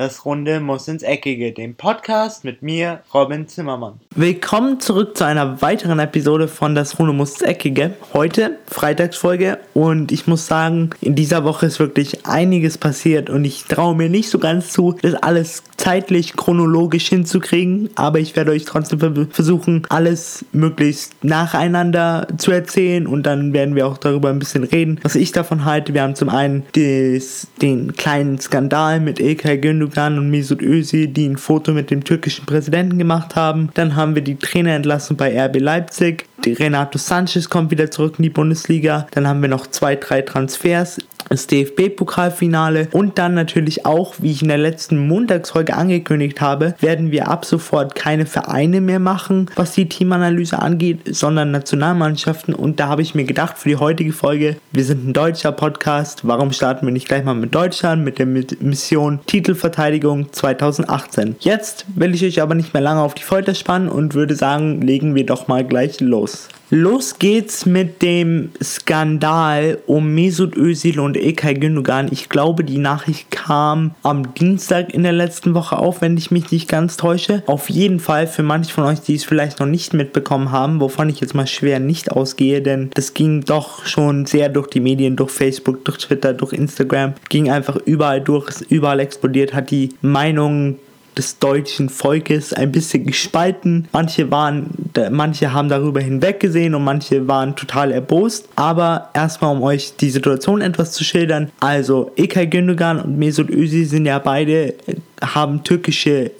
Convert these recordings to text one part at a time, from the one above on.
Das Runde muss ins Eckige, dem Podcast mit mir, Robin Zimmermann. Willkommen zurück zu einer weiteren Episode von Das Runde muss ins Eckige. Heute Freitagsfolge und ich muss sagen, in dieser Woche ist wirklich einiges passiert und ich traue mir nicht so ganz zu, das alles zeitlich chronologisch hinzukriegen, aber ich werde euch trotzdem versuchen, alles möglichst nacheinander zu erzählen und dann werden wir auch darüber ein bisschen reden, was ich davon halte. Wir haben zum einen des, den kleinen Skandal mit Ilkay Gündogan Gündogan und Mesut Özil, die ein Foto mit dem türkischen Präsidenten gemacht haben. Dann haben wir die Trainerentlassung bei RB Leipzig. Renato Sanchez kommt wieder zurück in die Bundesliga. Dann haben wir noch zwei, drei Transfers das DFB-Pokalfinale und dann natürlich auch, wie ich in der letzten Montagsfolge angekündigt habe, werden wir ab sofort keine Vereine mehr machen, was die Teamanalyse angeht, sondern Nationalmannschaften und da habe ich mir gedacht für die heutige Folge, wir sind ein deutscher Podcast, warum starten wir nicht gleich mal mit Deutschland mit der Mission Titelverteidigung 2018. Jetzt will ich euch aber nicht mehr lange auf die Folter spannen und würde sagen, legen wir doch mal gleich los. Los geht's mit dem Skandal um Mesut Özil und Ilkay Gündogan. Ich glaube, die Nachricht kam am Dienstag in der letzten Woche auf, wenn ich mich nicht ganz täusche. Auf jeden Fall für manche von euch, die es vielleicht noch nicht mitbekommen haben, wovon ich jetzt mal schwer nicht ausgehe, denn das ging doch schon sehr durch die Medien, durch Facebook, durch Twitter, durch Instagram, ging einfach überall durch, ist überall explodiert, hat die Meinung des deutschen Volkes ein bisschen gespalten. Manche waren, manche haben darüber hinweggesehen und manche waren total erbost. Aber erstmal, um euch die Situation etwas zu schildern. Also, Ekay Gündogan und Mesut Özil sind ja beide, haben türkische äh,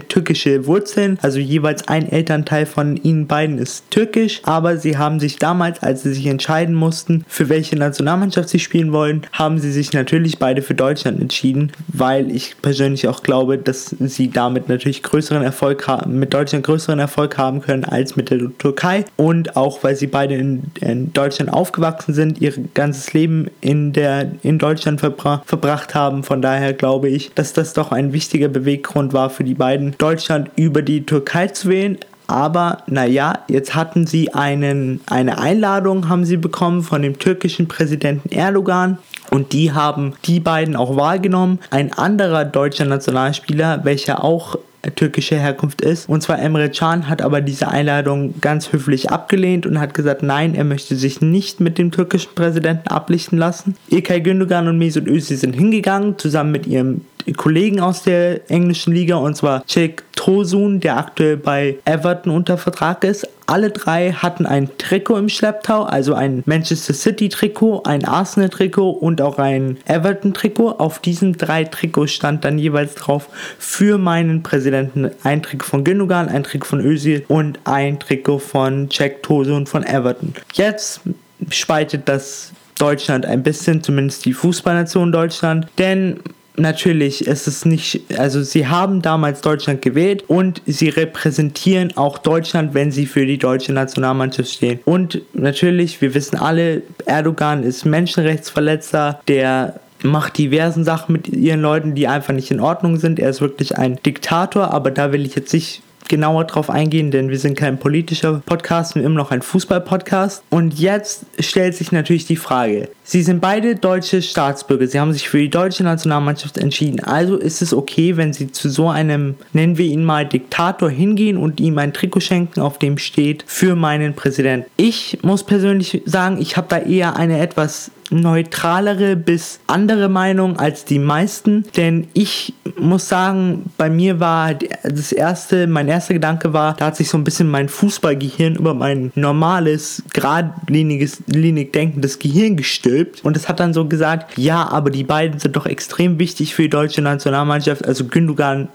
türkische Wurzeln, also jeweils ein Elternteil von ihnen beiden ist türkisch, aber sie haben sich damals, als sie sich entscheiden mussten, für welche Nationalmannschaft sie spielen wollen, haben sie sich natürlich beide für Deutschland entschieden, weil ich persönlich auch glaube, dass sie damit natürlich größeren Erfolg haben, mit Deutschland größeren Erfolg haben können als mit der Türkei. Und auch weil sie beide in, in Deutschland aufgewachsen sind, ihr ganzes Leben in der in Deutschland verbra verbracht haben. Von daher glaube ich, dass das doch ein wichtiger Beweggrund war für die beiden entscheiden, Deutschland über die Türkei zu wählen. Aber naja, jetzt hatten sie einen, eine Einladung, haben sie bekommen von dem türkischen Präsidenten Erdogan. Und die haben die beiden auch wahrgenommen. Ein anderer deutscher Nationalspieler, welcher auch türkischer Herkunft ist. Und zwar Emre Can hat aber diese Einladung ganz höflich abgelehnt und hat gesagt, nein, er möchte sich nicht mit dem türkischen Präsidenten ablichten lassen. Ilkay Gündogan und Mesut Özil sind hingegangen, zusammen mit ihrem Kollegen aus der englischen Liga und zwar Cenk Tosun, der aktuell bei Everton unter Vertrag ist. Alle drei hatten ein Trikot im Schlepptau, also ein Manchester City Trikot, ein Arsenal Trikot und auch ein Everton Trikot. Auf diesen drei Trikots stand dann jeweils drauf für meinen Präsidenten ein Trikot von Gündogan, ein Trikot von Özil und ein Trikot von Jack Tosun von Everton. Jetzt spaltet das Deutschland ein bisschen, zumindest die Fußballnation Deutschland, denn natürlich ist es nicht, also sie haben damals Deutschland gewählt und sie repräsentieren auch Deutschland, wenn sie für die deutsche Nationalmannschaft stehen. Und natürlich, wir wissen alle, Erdogan ist Menschenrechtsverletzer, der macht diversen Sachen mit ihren Leuten, die einfach nicht in Ordnung sind. Er ist wirklich ein Diktator, aber da will ich jetzt nicht genauer drauf eingehen, denn wir sind kein politischer Podcast, wir sind immer noch ein Fußball-Podcast. Und jetzt stellt sich natürlich die Frage, Sie sind beide deutsche Staatsbürger, Sie haben sich für die deutsche Nationalmannschaft entschieden, also ist es okay, wenn Sie zu so einem, nennen wir ihn mal Diktator, hingehen und ihm ein Trikot schenken, auf dem steht, für meinen Präsidenten. Ich muss persönlich sagen, ich habe da eher eine etwas neutralere bis andere Meinung als die meisten, denn ich muss sagen, bei mir war das erste, mein erster Gedanke war, da hat sich so ein bisschen mein Fußballgehirn über mein normales, geradliniges, linig denkendes Gehirn gestülpt und es hat dann so gesagt, ja, aber die beiden sind doch extrem wichtig für die deutsche Nationalmannschaft, also Gündogan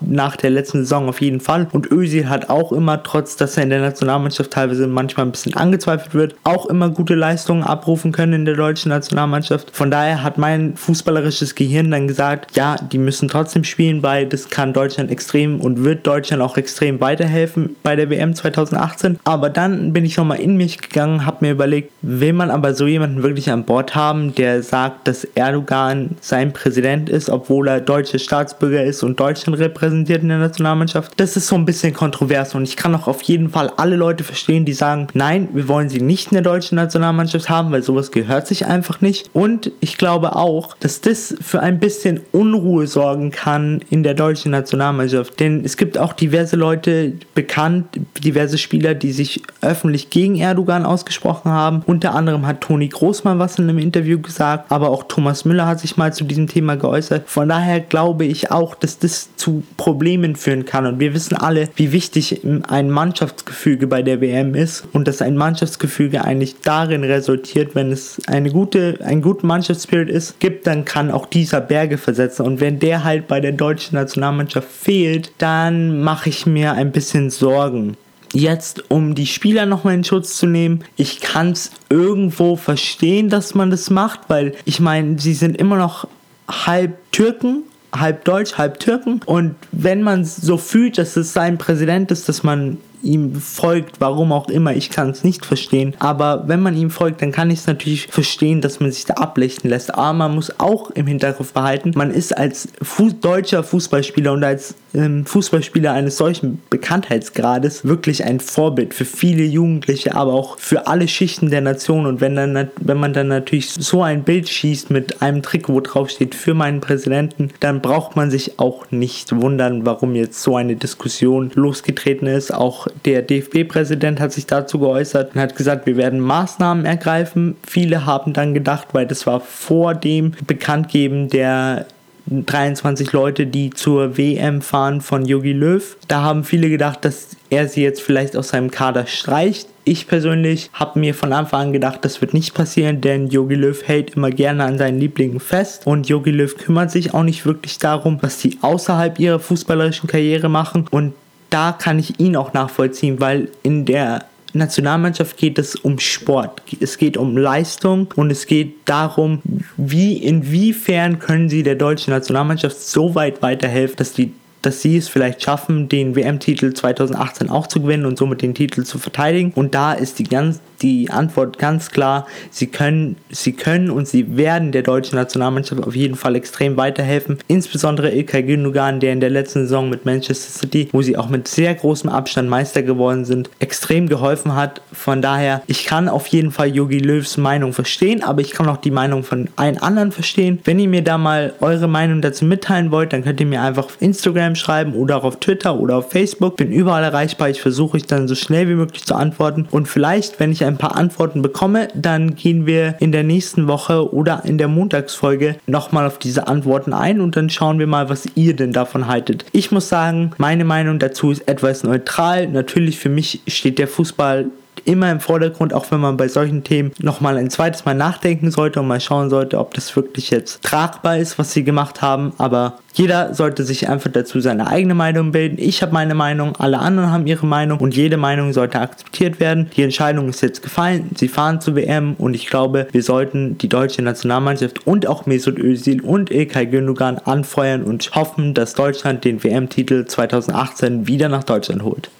nach der letzten Saison auf jeden Fall und Özil hat auch immer, trotz dass er in der Nationalmannschaft teilweise manchmal ein bisschen angezweifelt wird, auch immer gute Leistungen abrufen können in der deutschen Nationalmannschaft. Von daher hat mein fußballerisches Gehirn dann gesagt, ja, die müssen trotzdem spielen, weil das kann Deutschland extrem und wird Deutschland auch extrem weiterhelfen bei der WM 2018. Aber dann bin ich nochmal in mich gegangen, habe mir überlegt, will man aber so jemanden wirklich an Bord haben, der sagt, dass Erdogan sein Präsident ist, obwohl er deutscher Staatsbürger ist und Deutschland repräsentiert in der Nationalmannschaft? Das ist so ein bisschen kontrovers und ich kann auch auf jeden Fall alle Leute verstehen, die sagen, nein, wir wollen sie nicht in der deutschen Nationalmannschaft haben, weil sowas gehört sich einfach nicht. Und ich glaube auch, dass das für ein bisschen Unruhe sorgen kann in der deutschen Nationalmannschaft. Denn es gibt auch diverse Leute bekannt, diverse Spieler, die sich öffentlich gegen Erdogan ausgesprochen haben. Unter anderem hat Toni Groß mal was in einem Interview gesagt, aber auch Thomas Müller hat sich mal zu diesem Thema geäußert. Von daher glaube ich auch, dass das zu Problemen führen kann. Und wir wissen alle, wie wichtig ein Mannschaftsgefüge bei der WM ist und dass ein Mannschaftsgefüge eigentlich darin resultiert, wenn es eine gute, einen guten Mannschaftsspirit ist, gibt, dann kann auch dieser Berge versetzen. Und wenn der halt bei der deutschen Nationalmannschaft fehlt, dann mache ich mir ein bisschen Sorgen. Jetzt, um die Spieler nochmal in Schutz zu nehmen, ich kann es irgendwo verstehen, dass man das macht, weil ich meine, sie sind immer noch halb Türken halb Deutsch, halb Türken. Und wenn man so fühlt, dass es sein Präsident ist, dass man ihm folgt, warum auch immer, ich kann es nicht verstehen. Aber wenn man ihm folgt, dann kann ich es natürlich verstehen, dass man sich da ablichten lässt. Aber man muss auch im Hinterkopf behalten, man ist als Fu deutscher Fußballspieler und als ähm, Fußballspieler eines solchen Bekanntheitsgrades wirklich ein Vorbild für viele Jugendliche, aber auch für alle Schichten der Nation. Und wenn, dann, wenn man dann natürlich so ein Bild schießt mit einem Trick, wo drauf steht, für meinen Präsidenten, dann braucht man sich auch nicht wundern, warum jetzt so eine Diskussion losgetreten ist. Auch der DFB-Präsident hat sich dazu geäußert und hat gesagt, wir werden Maßnahmen ergreifen. Viele haben dann gedacht, weil das war vor dem Bekanntgeben der 23 Leute, die zur WM fahren von Yogi Löw. Da haben viele gedacht, dass er sie jetzt vielleicht aus seinem Kader streicht. Ich persönlich habe mir von Anfang an gedacht, das wird nicht passieren, denn Yogi Löw hält immer gerne an seinen Lieblingen fest und Yogi Löw kümmert sich auch nicht wirklich darum, was sie außerhalb ihrer fußballerischen Karriere machen und da kann ich ihn auch nachvollziehen, weil in der Nationalmannschaft geht es um Sport. Es geht um Leistung und es geht darum, wie, inwiefern können sie der deutschen Nationalmannschaft so weit weiterhelfen, dass die dass sie es vielleicht schaffen, den WM-Titel 2018 auch zu gewinnen und somit den Titel zu verteidigen. Und da ist die ganz die Antwort ganz klar, sie können, sie können und sie werden der deutschen Nationalmannschaft auf jeden Fall extrem weiterhelfen. Insbesondere Ilkay Gündogan, der in der letzten Saison mit Manchester City, wo sie auch mit sehr großem Abstand Meister geworden sind, extrem geholfen hat. Von daher, ich kann auf jeden Fall Yogi Löws Meinung verstehen, aber ich kann auch die Meinung von allen anderen verstehen. Wenn ihr mir da mal eure Meinung dazu mitteilen wollt, dann könnt ihr mir einfach auf Instagram schreiben oder auch auf Twitter oder auf Facebook. Bin überall erreichbar. Ich versuche ich dann so schnell wie möglich zu antworten. Und vielleicht, wenn ich ein paar Antworten bekomme, dann gehen wir in der nächsten Woche oder in der Montagsfolge nochmal auf diese Antworten ein und dann schauen wir mal, was ihr denn davon haltet. Ich muss sagen, meine Meinung dazu ist etwas neutral. Natürlich für mich steht der Fußball immer im Vordergrund, auch wenn man bei solchen Themen nochmal ein zweites Mal nachdenken sollte und mal schauen sollte, ob das wirklich jetzt tragbar ist, was sie gemacht haben. Aber jeder sollte sich einfach dazu seine eigene Meinung bilden. Ich habe meine Meinung, alle anderen haben ihre Meinung und jede Meinung sollte akzeptiert werden. Die Entscheidung ist jetzt gefallen. Sie fahren zur WM und ich glaube, wir sollten die deutsche Nationalmannschaft und auch Mesut Özil und Ilkay Gündogan anfeuern und hoffen, dass Deutschland den WM-Titel 2018 wieder nach Deutschland holt.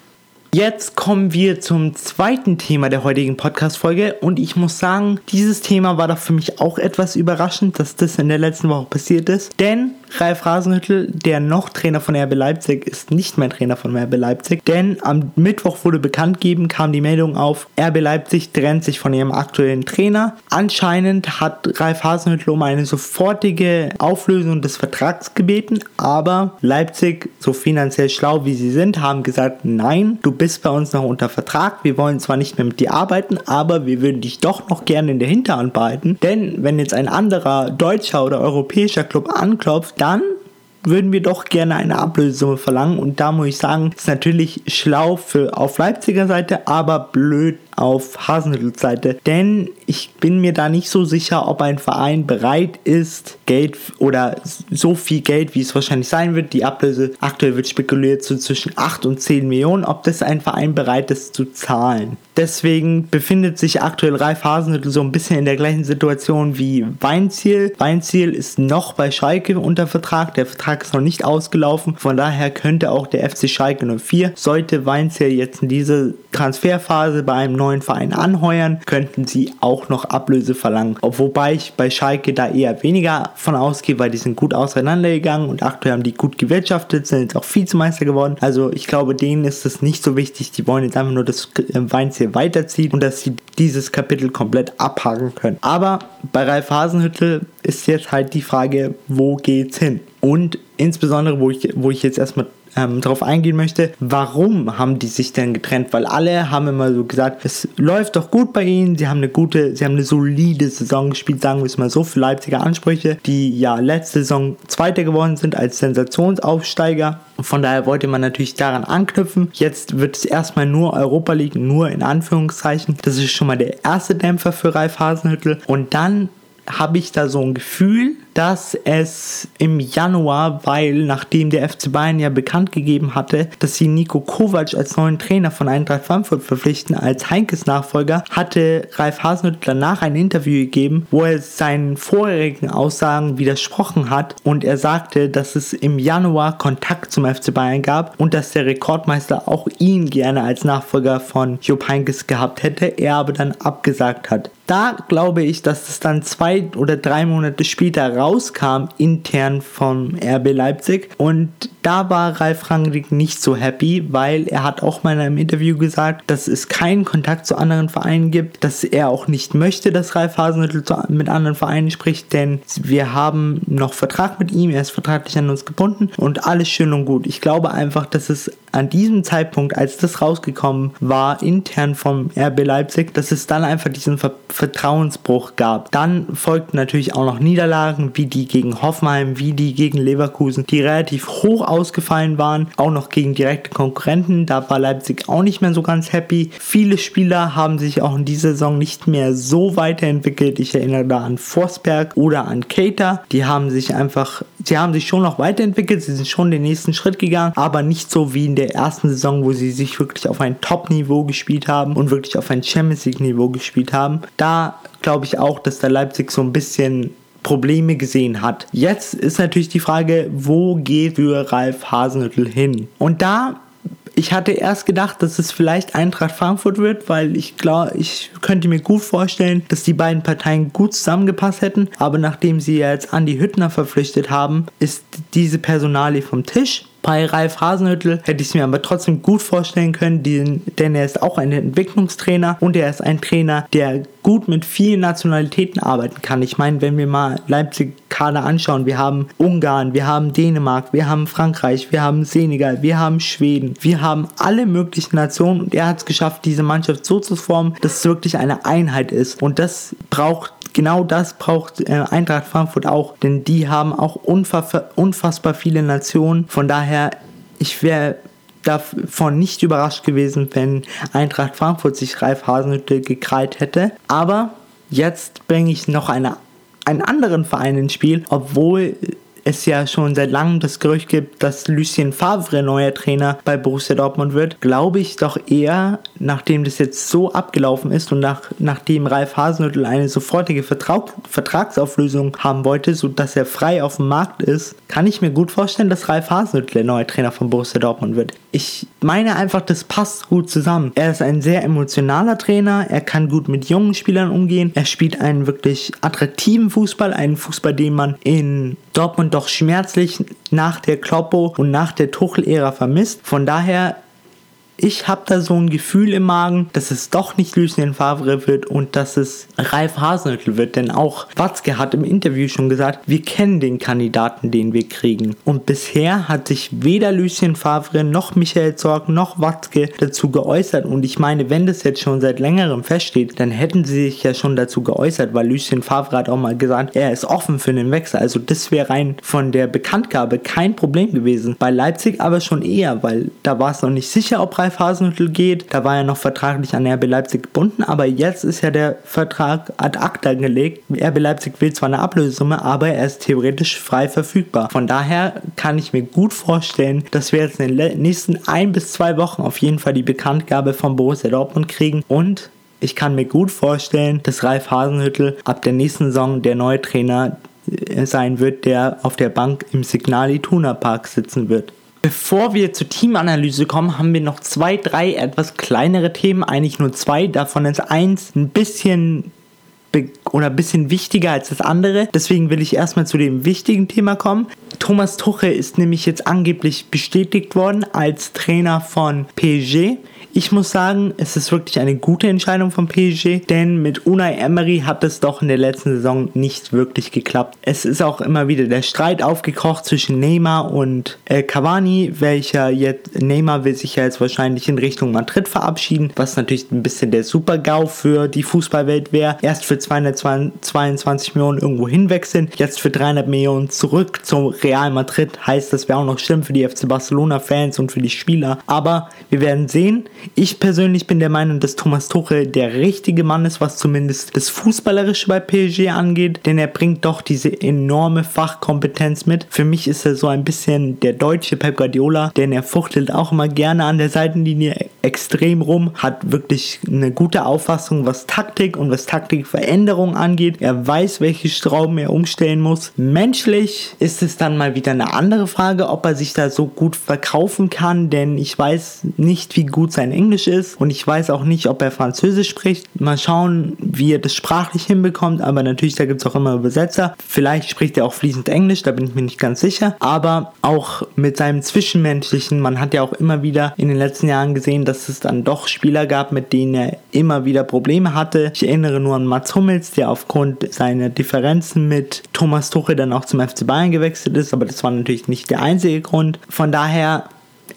Jetzt kommen wir zum zweiten Thema der heutigen Podcast-Folge. Und ich muss sagen, dieses Thema war doch für mich auch etwas überraschend, dass das in der letzten Woche passiert ist, denn Ralf Rasenhüttel, der noch Trainer von RB Leipzig ist, nicht mehr Trainer von RB Leipzig, denn am Mittwoch wurde bekannt gegeben, kam die Meldung auf, RB Leipzig trennt sich von ihrem aktuellen Trainer. Anscheinend hat Ralf Hasenhüttel um eine sofortige Auflösung des Vertrags gebeten, aber Leipzig, so finanziell schlau wie sie sind, haben gesagt, nein, du bist bei uns noch unter Vertrag. Wir wollen zwar nicht mehr mit dir arbeiten, aber wir würden dich doch noch gerne in der Hinterhand behalten. Denn wenn jetzt ein anderer deutscher oder europäischer Club anklopft, dann würden wir doch gerne eine Ablösesumme verlangen. Und da muss ich sagen, ist natürlich schlau für auf Leipziger Seite, aber blöd auf Hasenhüttels Seite, denn ich bin mir da nicht so sicher, ob ein Verein bereit ist, Geld oder so viel Geld, wie es wahrscheinlich sein wird, die Ablöse aktuell wird spekuliert so zwischen 8 und 10 Millionen, ob das ein Verein bereit ist zu zahlen. Deswegen befindet sich aktuell Ralf Hasenhüttl so ein bisschen in der gleichen Situation wie Weinziel. Weinziel ist noch bei Schalke unter Vertrag, der Vertrag ist noch nicht ausgelaufen, von daher könnte auch der FC Schalke 04, sollte Weinziel jetzt in diese Transferphase bei einem neuen Verein anheuern, könnten sie auch noch Ablöse verlangen. Wobei ich bei Schalke da eher weniger von ausgehe, weil die sind gut auseinandergegangen und aktuell haben die gut gewirtschaftet, sind jetzt auch Vizemeister geworden. Also ich glaube, denen ist es nicht so wichtig. Die wollen jetzt einfach nur, dass Weinziel weiterzieht und dass sie dieses Kapitel komplett abhaken können. Aber bei Ralf Hasenhüttel ist jetzt halt die Frage, wo geht's hin? Und insbesondere, wo ich, wo ich jetzt erstmal ähm, darauf eingehen möchte, warum haben die sich denn getrennt? Weil alle haben immer so gesagt, es läuft doch gut bei ihnen, sie haben eine gute, sie haben eine solide Saison gespielt, sagen wir es mal so, für Leipziger Ansprüche, die ja letzte Saison Zweiter geworden sind als Sensationsaufsteiger. Von daher wollte man natürlich daran anknüpfen. Jetzt wird es erstmal nur Europa League, nur in Anführungszeichen. Das ist schon mal der erste Dämpfer für Ralf Hasenhüttel. Und dann habe ich da so ein Gefühl, dass es im Januar, weil nachdem der FC Bayern ja bekannt gegeben hatte, dass sie Nico Kovac als neuen Trainer von Eintracht Frankfurt verpflichten als Heinkes Nachfolger, hatte Ralf Hasenhüttl danach ein Interview gegeben, wo er seinen vorherigen Aussagen widersprochen hat und er sagte, dass es im Januar Kontakt zum FC Bayern gab und dass der Rekordmeister auch ihn gerne als Nachfolger von Jupp Heinkes gehabt hätte, er aber dann abgesagt hat. Da glaube ich, dass es dann zwei oder drei Monate später rauskam, intern vom RB Leipzig. Und da war Ralf Rangnick nicht so happy, weil er hat auch mal in einem Interview gesagt, dass es keinen Kontakt zu anderen Vereinen gibt, dass er auch nicht möchte, dass Ralf Hasenhüttl mit anderen Vereinen spricht, denn wir haben noch Vertrag mit ihm, er ist vertraglich an uns gebunden und alles schön und gut. Ich glaube einfach, dass es an diesem Zeitpunkt, als das rausgekommen war, intern vom RB Leipzig, dass es dann einfach diesen Ver Vertrauensbruch gab. Dann folgten natürlich auch noch Niederlagen, wie die gegen Hoffenheim, wie die gegen Leverkusen, die relativ hoch ausgefallen waren, auch noch gegen direkte Konkurrenten. Da war Leipzig auch nicht mehr so ganz happy. Viele Spieler haben sich auch in dieser Saison nicht mehr so weiterentwickelt. Ich erinnere da an Forsberg oder an Cater. Die haben sich einfach, sie haben sich schon noch weiterentwickelt, sie sind schon den nächsten Schritt gegangen, aber nicht so wie in der ersten Saison, wo sie sich wirklich auf ein Top-Niveau gespielt haben und wirklich auf ein Champions League-Niveau gespielt haben. Da glaube ich auch, dass der Leipzig so ein bisschen Probleme gesehen hat. Jetzt ist natürlich die Frage, wo geht für Ralf Hasenhüttl hin? Und da ich hatte erst gedacht, dass es vielleicht Eintracht Frankfurt wird, weil ich glaube, ich könnte mir gut vorstellen, dass die beiden Parteien gut zusammengepasst hätten. Aber nachdem sie jetzt Andi Hüttner verpflichtet haben, ist diese Personalie vom Tisch. Bei Ralf Hasenhüttel hätte ich es mir aber trotzdem gut vorstellen können, denn er ist auch ein Entwicklungstrainer und er ist ein Trainer, der gut mit vielen Nationalitäten arbeiten kann. Ich meine, wenn wir mal Leipzig Kader anschauen, wir haben Ungarn, wir haben Dänemark, wir haben Frankreich, wir haben Senegal, wir haben Schweden, wir haben alle möglichen Nationen und er hat es geschafft, diese Mannschaft so zu formen, dass es wirklich eine Einheit ist und das braucht genau das braucht äh, Eintracht Frankfurt auch, denn die haben auch unfassbar viele Nationen. Von daher, ich wäre davon nicht überrascht gewesen, wenn Eintracht Frankfurt sich Ralf Hasenhüttl gekrallt hätte. Aber jetzt bringe ich noch eine, einen anderen Verein ins Spiel, obwohl es ja schon seit langem das Gerücht gibt, dass Lucien Favre neuer Trainer bei Borussia Dortmund wird, glaube ich doch eher, nachdem das jetzt so abgelaufen ist und nach, nachdem Ralf Hasenhüttl eine sofortige Vertrag, Vertragsauflösung haben wollte, sodass er frei auf dem Markt ist, kann ich mir gut vorstellen, dass Ralf Hasenhüttl der neue Trainer von Borussia Dortmund wird. Ich meine einfach, das passt gut zusammen. Er ist ein sehr emotionaler Trainer, er kann gut mit jungen Spielern umgehen, er spielt einen wirklich attraktiven Fußball, einen Fußball, den man in Dortmund doch schmerzlich nach der Kloppo und nach der Tuchel-Ära vermisst. Von daher ich habe da so ein Gefühl im Magen, dass es doch nicht Lucien Favre wird und dass es Ralf Hasenhüttl wird. Denn auch Watzke hat im Interview schon gesagt, wir kennen den Kandidaten, den wir kriegen. Und bisher hat sich weder Lucien Favre noch Michael Zorg noch Watzke dazu geäußert. Und ich meine, wenn das jetzt schon seit längerem feststeht, dann hätten sie sich ja schon dazu geäußert, weil Lucien Favre hat auch mal gesagt, er ist offen für den Wechsel. Also das wäre rein von der Bekanntgabe kein Problem gewesen. Bei Leipzig aber schon eher, weil da war es noch nicht sicher, ob Ralf Ralf Hasenhüttl geht. Da war er noch vertraglich an RB Leipzig gebunden, aber jetzt ist ja der Vertrag ad acta gelegt. RB Leipzig will zwar eine Ablösesumme, aber er ist theoretisch frei verfügbar. Von daher kann ich mir gut vorstellen, dass wir jetzt in den nächsten ein bis zwei Wochen auf jeden Fall die Bekanntgabe von Borussia Dortmund kriegen und ich kann mir gut vorstellen, dass Ralf Hasenhüttel ab der nächsten Saison der neue Trainer äh, sein wird, der auf der Bank im Signal Ituna Park sitzen wird. Bevor wir zur Teamanalyse kommen, haben wir noch zwei, drei etwas kleinere Themen, eigentlich nur zwei. Davon ist eins ein bisschen oder ein bisschen wichtiger als das andere. Deswegen will ich erstmal zu dem wichtigen Thema kommen. Thomas Tuchel ist nämlich jetzt angeblich bestätigt worden als Trainer von PSG. Ich muss sagen, es ist wirklich eine gute Entscheidung von PSG, denn mit Unai Emery hat es doch in der letzten Saison nicht wirklich geklappt. Es ist auch immer wieder der Streit aufgekocht zwischen Neymar und äh, Cavani, welcher jetzt Neymar will sich ja jetzt wahrscheinlich in Richtung Madrid verabschieden, was natürlich ein bisschen der Super-GAU für die Fußballwelt wäre. Erst für 222 Millionen irgendwo hinwechseln, jetzt für 300 Millionen zurück zum Real Madrid. Heißt, das wäre auch noch schlimm für die FC Barcelona-Fans und für die Spieler. Aber wir werden sehen. Ich persönlich bin der Meinung, dass Thomas Tuchel der richtige Mann ist, was zumindest das Fußballerische bei PSG angeht, denn er bringt doch diese enorme Fachkompetenz mit. Für mich ist er so ein bisschen der deutsche Pep Guardiola, denn er fuchtelt auch immer gerne an der Seitenlinie extrem rum, hat wirklich eine gute Auffassung, was Taktik und was Taktikveränderung angeht. Er weiß, welche Schrauben er umstellen muss. Menschlich ist es dann mal wieder eine andere Frage, ob er sich da so gut verkaufen kann, denn ich weiß nicht, wie gut sein Englisch ist und ich weiß auch nicht, ob er Französisch spricht. Mal schauen, wie er das sprachlich hinbekommt, aber natürlich, da gibt es auch immer Übersetzer. Vielleicht spricht er auch fließend Englisch, da bin ich mir nicht ganz sicher, aber auch mit seinem Zwischenmenschlichen, man hat ja auch immer wieder in den letzten Jahren gesehen, dass es dann doch Spieler gab, mit denen er immer wieder Probleme hatte. Ich erinnere nur an Mats Hummels, der aufgrund seiner Differenzen mit Thomas Tuchel dann auch zum FC Bayern gewechselt ist, aber das war natürlich nicht der einzige Grund. Von daher,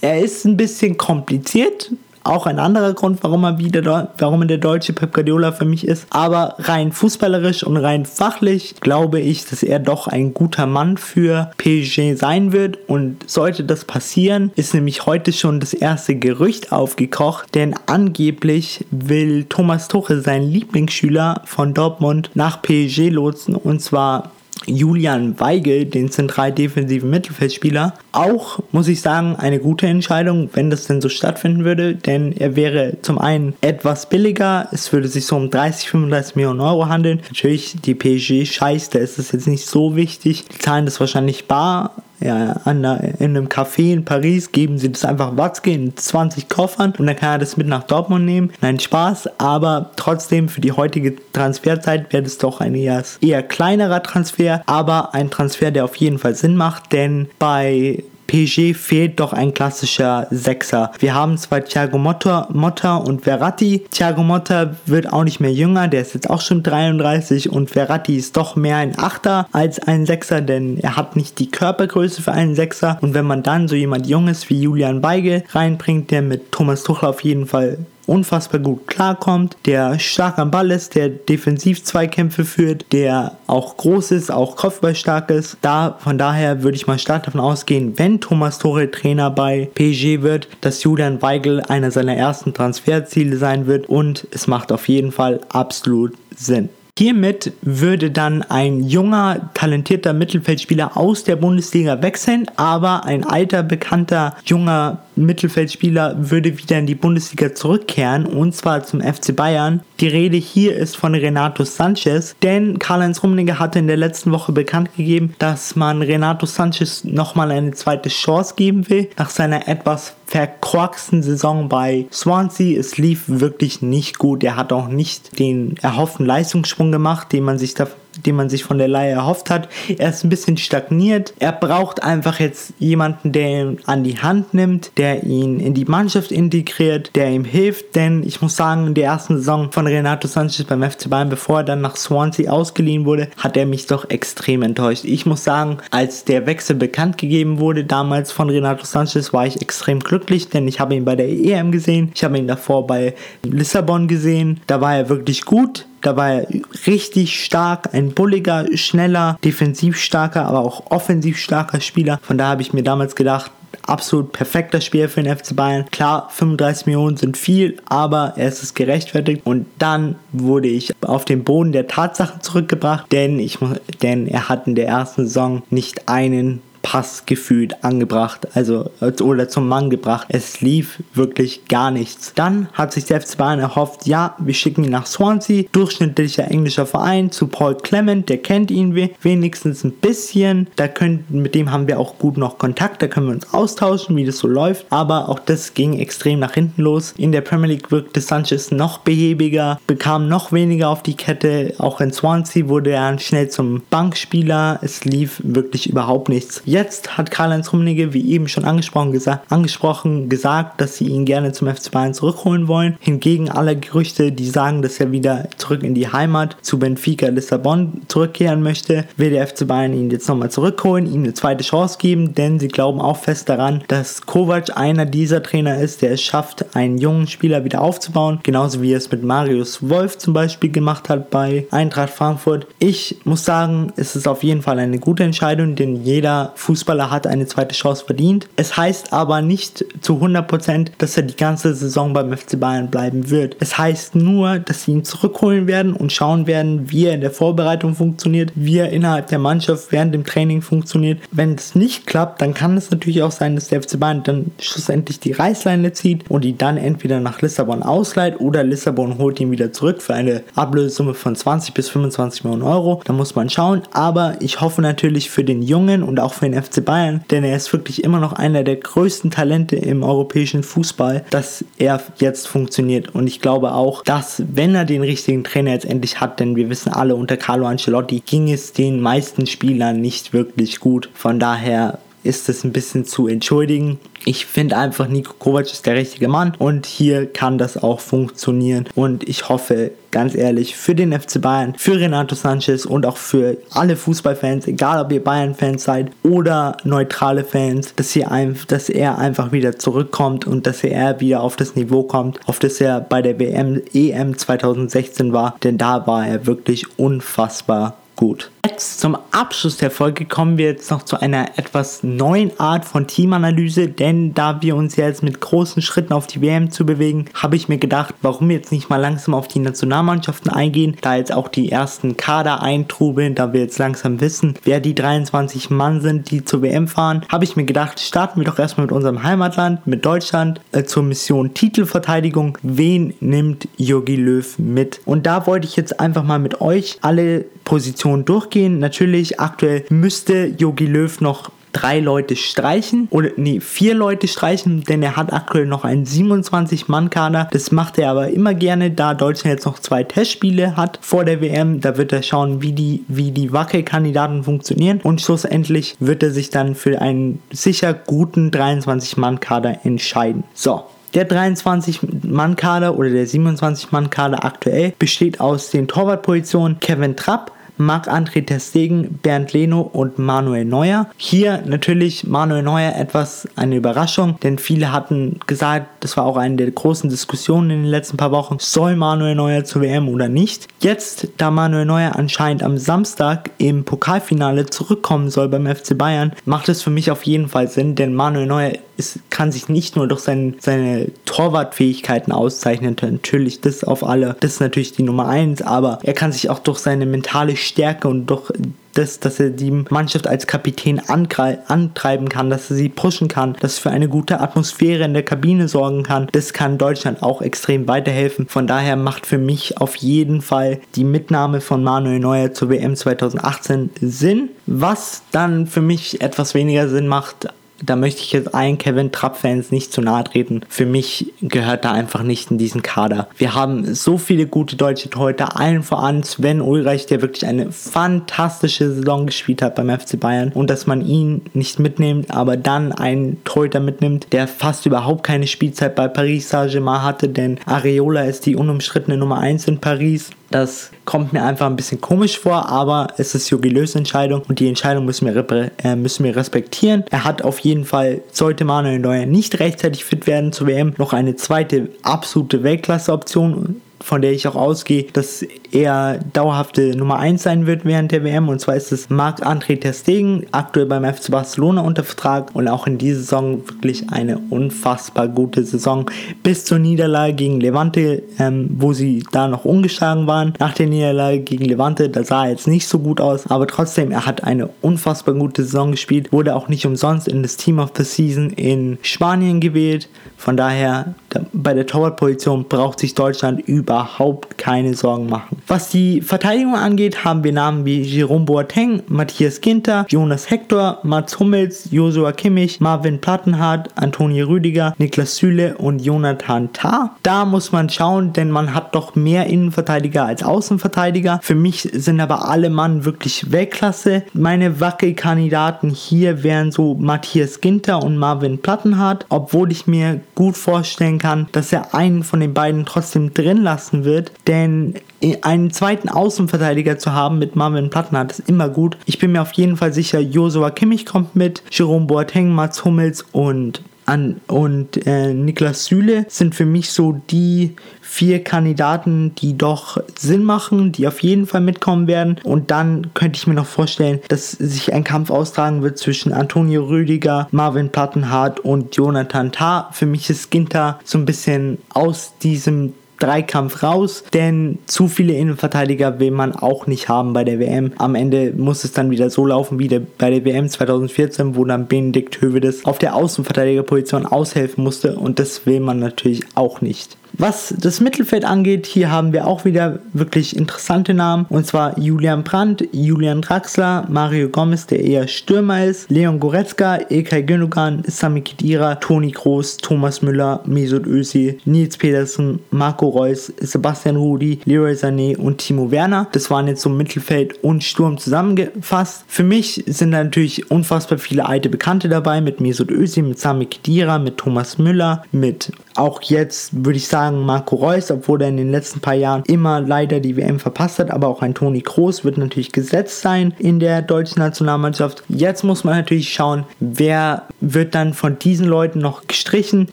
er ist ein bisschen kompliziert, auch ein anderer Grund, warum er wieder, warum er der deutsche Pep Guardiola für mich ist. Aber rein fußballerisch und rein fachlich glaube ich, dass er doch ein guter Mann für PSG sein wird. Und sollte das passieren, ist nämlich heute schon das erste Gerücht aufgekocht, denn angeblich will Thomas Tuchel seinen Lieblingsschüler von Dortmund nach PSG lotsen und zwar Julian Weigel, den zentral defensiven Mittelfeldspieler. Auch, muss ich sagen, eine gute Entscheidung, wenn das denn so stattfinden würde, denn er wäre zum einen etwas billiger, es würde sich so um 30, 35 Millionen Euro handeln. Natürlich, die PSG scheißt, da ist es jetzt nicht so wichtig. Die zahlen das wahrscheinlich bar ja, an einer, in einem Café in Paris geben sie das einfach Watzke in 20 Koffern und dann kann er das mit nach Dortmund nehmen. Nein, Spaß, aber trotzdem für die heutige Transferzeit wäre das doch ein eher, eher kleinerer Transfer, aber ein Transfer, der auf jeden Fall Sinn macht, denn bei PSG fehlt doch ein klassischer Sechser. Wir haben zwar Thiago Motta, Motta und Verratti. Thiago Motta wird auch nicht mehr jünger, der ist jetzt auch schon 33 und Verratti ist doch mehr ein Achter als ein Sechser, denn er hat nicht die Körpergröße für einen Sechser. Und wenn man dann so jemand Junges wie Julian Weigel reinbringt, der mit Thomas Tuchel auf jeden Fall unfassbar gut klarkommt, der stark am Ball ist, der defensiv Zweikämpfe führt, der auch groß ist, auch kopfballstark ist. Da, von daher würde ich mal stark davon ausgehen, wenn Thomas Tuchel Trainer bei PSG wird, dass Julian Weigel einer seiner ersten Transferziele sein wird und es macht auf jeden Fall absolut Sinn. Hiermit würde dann ein junger, talentierter Mittelfeldspieler aus der Bundesliga wechseln, aber ein alter, bekannter, junger Mittelfeldspieler würde wieder in die Bundesliga zurückkehren und zwar zum FC Bayern. Die Rede hier ist von Renato Sanchez, denn Karl-Heinz Rummenigge hatte in der letzten Woche bekannt gegeben, dass man Renato Sanchez nochmal eine zweite Chance geben will nach seiner etwas verkorksten Saison bei Swansea. Es lief wirklich nicht gut. Er hat auch nicht den erhofften Leistungssprung gemacht, den man sich da den man sich von der Leihe erhofft hat. Er ist ein bisschen stagniert. Er braucht einfach jetzt jemanden, der ihn an die Hand nimmt, der ihn in die Mannschaft integriert, der ihm hilft. Denn ich muss sagen, in der ersten Saison von Renato Sanchez beim FC Bayern, bevor er dann nach Swansea ausgeliehen wurde, hat er mich doch extrem enttäuscht. Ich muss sagen, als der Wechsel bekannt gegeben wurde, damals von Renato Sanchez, war ich extrem glücklich, denn ich habe ihn bei der EM gesehen. Ich habe ihn davor bei Lissabon gesehen. Da war er wirklich gut. Da war er richtig stark, ein bulliger, schneller, defensiv starker, aber auch offensiv starker Spieler. Von da habe ich mir damals gedacht, absolut perfekter Spieler für den FC Bayern. Klar, 35 Millionen sind viel, aber er ist es gerechtfertigt. Und dann wurde ich auf den Boden der Tatsachen zurückgebracht, denn, ich, denn er hat in der ersten Saison nicht einen Pass gefühlt angebracht, also oder zum Mann gebracht. Es lief wirklich gar nichts. Dann hat sich FC Bayern erhofft, ja, wir schicken ihn nach Swansea, durchschnittlicher englischer Verein, zu Paul Clement, der kennt ihn wenigstens ein bisschen. Da können, mit dem haben wir auch gut noch Kontakt, da können wir uns austauschen, wie das so läuft. Aber auch das ging extrem nach hinten los. In der Premier League wirkte Sanchez noch behäbiger, bekam noch weniger auf die Kette. Auch in Swansea wurde er schnell zum Bankspieler. Es lief wirklich überhaupt nichts. Jetzt hat Karl-Heinz Rummenigge, wie eben schon angesprochen, gesa angesprochen, gesagt, dass sie ihn gerne zum FC Bayern zurückholen wollen. Hingegen alle Gerüchte, die sagen, dass er wieder zurück in die Heimat zu Benfica Lissabon zurückkehren möchte, will der FC Bayern ihn jetzt nochmal zurückholen, ihm eine zweite Chance geben, denn sie glauben auch fest daran, dass Kovac einer dieser Trainer ist, der es schafft, einen jungen Spieler wieder aufzubauen, genauso wie er es mit Marius Wolf zum Beispiel gemacht hat bei Eintracht Frankfurt. Ich muss sagen, es ist auf jeden Fall eine gute Entscheidung, denn jeder Fußballer hat eine zweite Chance verdient. Es heißt aber nicht zu 100%, dass er die ganze Saison beim FC Bayern bleiben wird. Es heißt nur, dass sie ihn zurückholen werden und schauen werden, wie er in der Vorbereitung funktioniert, wie er innerhalb der Mannschaft während dem Training funktioniert. Wenn es nicht klappt, dann kann es natürlich auch sein, dass der FC Bayern dann schlussendlich die Reißleine zieht und ihn dann entweder nach Lissabon ausleiht oder Lissabon holt ihn wieder zurück für eine Ablösesumme von 20 bis 25 Millionen Euro. Da muss man schauen. Aber ich hoffe natürlich für den Jungen und auch für den den FC Bayern, denn er ist wirklich immer noch einer der größten Talente im europäischen Fußball, dass er jetzt funktioniert. Und ich glaube auch, dass wenn er den richtigen Trainer jetzt endlich hat, denn wir wissen alle, unter Carlo Ancelotti ging es den meisten Spielern nicht wirklich gut. Von daher ist es ein bisschen zu entschuldigen. Ich finde einfach, Nico Kovac ist der richtige Mann und hier kann das auch funktionieren. Und ich hoffe, ganz ehrlich, für den FC Bayern, für Renato Sanchez und auch für alle Fußballfans, egal ob ihr Bayern-Fans seid oder neutrale Fans, dass, hier ein, dass er einfach wieder zurückkommt und dass er wieder auf das Niveau kommt, auf das er bei der WM, EM 2016 war. Denn da war er wirklich unfassbar gut. Jetzt zum Abschluss der Folge kommen wir jetzt noch zu einer etwas neuen Art von Teamanalyse, denn da wir uns jetzt mit großen Schritten auf die WM zu bewegen, habe ich mir gedacht, warum jetzt nicht mal langsam auf die Nationalmannschaften eingehen, da jetzt auch die ersten Kader eintrubeln, da wir jetzt langsam wissen, wer die 23 Mann sind, die zur WM fahren, habe ich mir gedacht, starten wir doch erstmal mit unserem Heimatland, mit Deutschland, äh, zur Mission Titelverteidigung. Wen nimmt Jogi Löw mit? Und da wollte ich jetzt einfach mal mit euch alle Positionen durchgehen. Natürlich, aktuell müsste Yogi Löw noch drei Leute streichen oder nee, vier Leute streichen, denn er hat aktuell noch einen 27-Mann-Kader. Das macht er aber immer gerne, da Deutschland jetzt noch zwei Testspiele hat vor der WM. Da wird er schauen, wie die, wie die Wackelkandidaten funktionieren und schlussendlich wird er sich dann für einen sicher guten 23-Mann-Kader entscheiden. So, der 23-Mann-Kader oder der 27-Mann-Kader aktuell besteht aus den Torwartpositionen Kevin Trapp, Marc-André Testegen, Bernd Leno und Manuel Neuer. Hier natürlich Manuel Neuer etwas eine Überraschung, denn viele hatten gesagt, das war auch eine der großen Diskussionen in den letzten paar Wochen, soll Manuel Neuer zur WM oder nicht. Jetzt, da Manuel Neuer anscheinend am Samstag im Pokalfinale zurückkommen soll beim FC Bayern, macht es für mich auf jeden Fall Sinn, denn Manuel Neuer ist, kann sich nicht nur durch sein, seine Torwartfähigkeiten auszeichnen, natürlich das auf alle, das ist natürlich die Nummer eins, aber er kann sich auch durch seine mentale Stärke und durch das, dass er die Mannschaft als Kapitän antreiben kann, dass er sie pushen kann, dass er für eine gute Atmosphäre in der Kabine sorgen kann. Das kann Deutschland auch extrem weiterhelfen. Von daher macht für mich auf jeden Fall die Mitnahme von Manuel Neuer zur WM 2018 Sinn. Was dann für mich etwas weniger Sinn macht, da möchte ich jetzt allen Kevin Trapp-Fans nicht zu nahe treten. Für mich gehört da einfach nicht in diesen Kader. Wir haben so viele gute deutsche Torhüter, allen voran Sven Ulreich, der wirklich eine fantastische Saison gespielt hat beim FC Bayern und dass man ihn nicht mitnimmt, aber dann einen Torhüter mitnimmt, der fast überhaupt keine Spielzeit bei Paris Saint-Germain hatte, denn Areola ist die unumstrittene Nummer 1 in Paris das kommt mir einfach ein bisschen komisch vor, aber es ist Jogi Löws Entscheidung und die Entscheidung müssen wir, äh, müssen wir respektieren. Er hat auf jeden Fall, sollte Manuel Neuer nicht rechtzeitig fit werden zur WM, noch eine zweite absolute Weltklasse-Option von der ich auch ausgehe, dass er dauerhafte Nummer 1 sein wird während der WM. Und zwar ist es Marc-André Ter Stegen, aktuell beim FC Barcelona unter Vertrag und auch in dieser Saison wirklich eine unfassbar gute Saison. Bis zur Niederlage gegen Levante, ähm, wo sie da noch ungeschlagen waren. Nach der Niederlage gegen Levante, da sah er jetzt nicht so gut aus, aber trotzdem, er hat eine unfassbar gute Saison gespielt, wurde auch nicht umsonst in das Team of the Season in Spanien gewählt. Von daher, bei der Torwartposition braucht sich Deutschland überhaupt keine Sorgen machen. Was die Verteidigung angeht, haben wir Namen wie Jerome Boateng, Matthias Ginter, Jonas Hector, Mats Hummels, Josua Kimmich, Marvin Plattenhardt, Antonio Rüdiger, Niklas Süle und Jonathan Tah. Da muss man schauen, denn man hat doch mehr Innenverteidiger als Außenverteidiger. Für mich sind aber alle Mann wirklich Weltklasse. Meine Wackelkandidaten hier wären so Matthias Ginter und Marvin Plattenhardt, obwohl ich mir gut vorstellen kann, dass er einen von den beiden trotzdem drin lassen wird, denn einen zweiten Außenverteidiger zu haben mit Marvin Plattenhardt ist immer gut. Ich bin mir auf jeden Fall sicher, Josua Kimmich kommt mit, Jerome Boateng, Mats Hummels und an und äh, Niklas Süle sind für mich so die vier Kandidaten, die doch Sinn machen, die auf jeden Fall mitkommen werden. Und dann könnte ich mir noch vorstellen, dass sich ein Kampf austragen wird zwischen Antonio Rüdiger, Marvin Plattenhardt und Jonathan Tah. Für mich ist Ginter so ein bisschen aus diesem Dreikampf raus, denn zu viele Innenverteidiger will man auch nicht haben bei der WM. Am Ende muss es dann wieder so laufen wie der, bei der WM 2014, wo dann Benedikt Hövedes auf der Außenverteidigerposition aushelfen musste und das will man natürlich auch nicht. Was das Mittelfeld angeht, hier haben wir auch wieder wirklich interessante Namen. Und zwar Julian Brandt, Julian Draxler, Mario Gomez, der eher Stürmer ist, Leon Goretzka, Ilkay Gündogan, Sami Khedira, Toni Kroos, Thomas Müller, Mesut Özil, Nils Pedersen, Marco Reus, Sebastian Rudi, Leroy Sané und Timo Werner. Das waren jetzt so Mittelfeld und Sturm zusammengefasst. Für mich sind da natürlich unfassbar viele alte Bekannte dabei, mit Mesut Özil, mit Sami Khedira, mit Thomas Müller, mit auch jetzt würde ich sagen Marco Reus, obwohl er in den letzten paar Jahren immer leider die WM verpasst hat, aber auch ein Toni Kroos wird natürlich gesetzt sein in der deutschen Nationalmannschaft. Jetzt muss man natürlich schauen, wer wird dann von diesen Leuten noch gestrichen.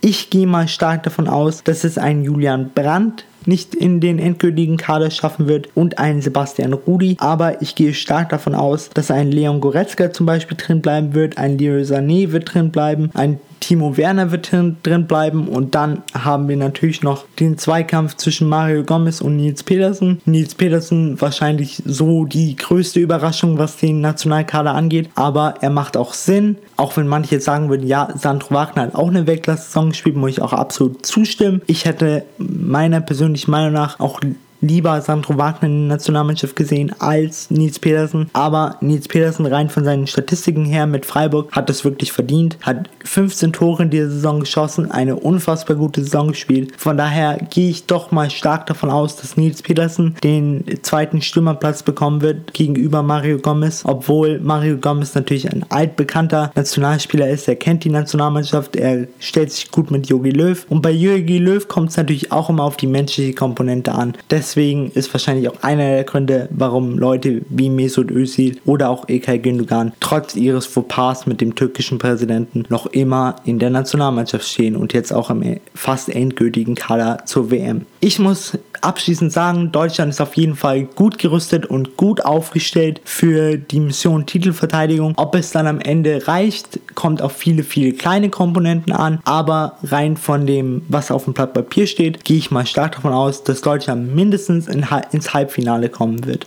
Ich gehe mal stark davon aus, dass es ein Julian Brandt nicht in den endgültigen Kader schaffen wird und einen Sebastian Rudi. Aber ich gehe stark davon aus, dass ein Leon Goretzka zum Beispiel drin bleiben wird, ein Leo Sané wird drin bleiben, ein Timo Werner wird drin bleiben und dann haben wir natürlich noch den Zweikampf zwischen Mario Gomez und Nils Petersen. Nils Petersen wahrscheinlich so die größte Überraschung, was den Nationalkader angeht, aber er macht auch Sinn. Auch wenn manche jetzt sagen würden, ja, Sandro Wagner hat auch eine Weltklasse-Saison gespielt, muss ich auch absolut zustimmen. Ich hätte meiner persönlichen Meinung nach auch lieber Sandro Wagner in der Nationalmannschaft gesehen als Nils Petersen. Aber Nils Petersen rein von seinen Statistiken her mit Freiburg hat das wirklich verdient. Hat 15 Tore in dieser Saison geschossen, eine unfassbar gute Saison gespielt. Von daher gehe ich doch mal stark davon aus, dass Nils Petersen den zweiten Stürmerplatz bekommen wird gegenüber Mario Gomez. Obwohl Mario Gomez natürlich ein altbekannter Nationalspieler ist. Er kennt die Nationalmannschaft, er stellt sich gut mit Jogi Löw. Und bei Jogi Löw kommt es natürlich auch immer auf die menschliche Komponente an. Deswegen deswegen ist wahrscheinlich auch einer der Gründe, warum Leute wie Mesut Özil oder auch Ilkay Gündogan trotz ihres Fauxpas mit dem türkischen Präsidenten noch immer in der Nationalmannschaft stehen und jetzt auch im fast endgültigen Kader zur WM. Ich muss abschließend sagen, Deutschland ist auf jeden Fall gut gerüstet und gut aufgestellt für die Mission Titelverteidigung. Ob es dann am Ende reicht, kommt auf viele, viele kleine Komponenten an. Aber rein von dem, was auf dem Blatt Papier steht, gehe ich mal stark davon aus, dass Deutschland mindestens in, ins Halbfinale kommen wird.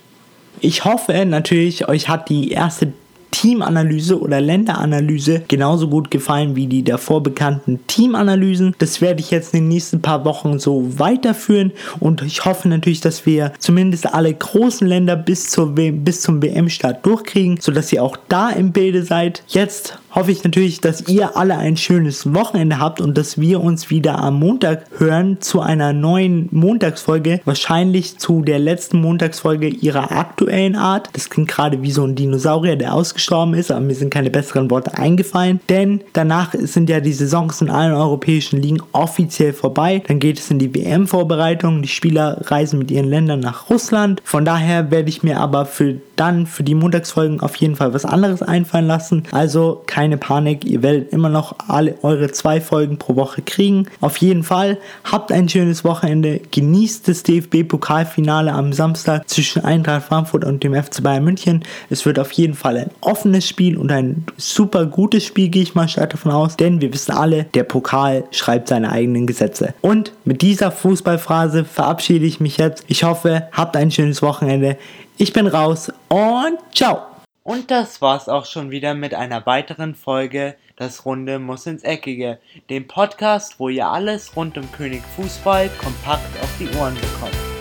Ich hoffe natürlich, euch hat die erste Teamanalyse oder Länderanalyse genauso gut gefallen wie die davor bekannten Teamanalysen. Das werde ich jetzt in den nächsten paar Wochen so weiterführen und ich hoffe natürlich, dass wir zumindest alle großen Länder bis, zur bis zum WM-Start durchkriegen, sodass ihr auch da im Bilde seid. Jetzt hoffe ich natürlich, dass ihr alle ein schönes Wochenende habt und dass wir uns wieder am Montag hören zu einer neuen Montagsfolge. Wahrscheinlich zu der letzten Montagsfolge ihrer aktuellen Art. Das klingt gerade wie so ein Dinosaurier, der ausgestorben gestorben ist, aber mir sind keine besseren Worte eingefallen, denn danach sind ja die Saisons in allen europäischen Ligen offiziell vorbei. Dann geht es in die WM-Vorbereitung. Die Spieler reisen mit ihren Ländern nach Russland. Von daher werde ich mir aber für dann für die Montagsfolgen auf jeden Fall was anderes einfallen lassen. Also keine Panik, ihr werdet immer noch alle eure zwei Folgen pro Woche kriegen. Auf jeden Fall habt ein schönes Wochenende, genießt das DFB-Pokalfinale am Samstag zwischen Eintracht Frankfurt und dem FC Bayern München. Es wird auf jeden Fall ein offenes Spiel und ein super gutes Spiel, gehe ich mal stark davon aus, denn wir wissen alle, der Pokal schreibt seine eigenen Gesetze. Und mit dieser Fußballphrase verabschiede ich mich jetzt. Ich hoffe, habt ein schönes Wochenende. Ich bin raus und ciao. Und das war's auch schon wieder mit einer weiteren Folge Das Runde muss ins Eckige, dem Podcast, wo ihr alles rund um König Fußball kompakt auf die Ohren bekommt.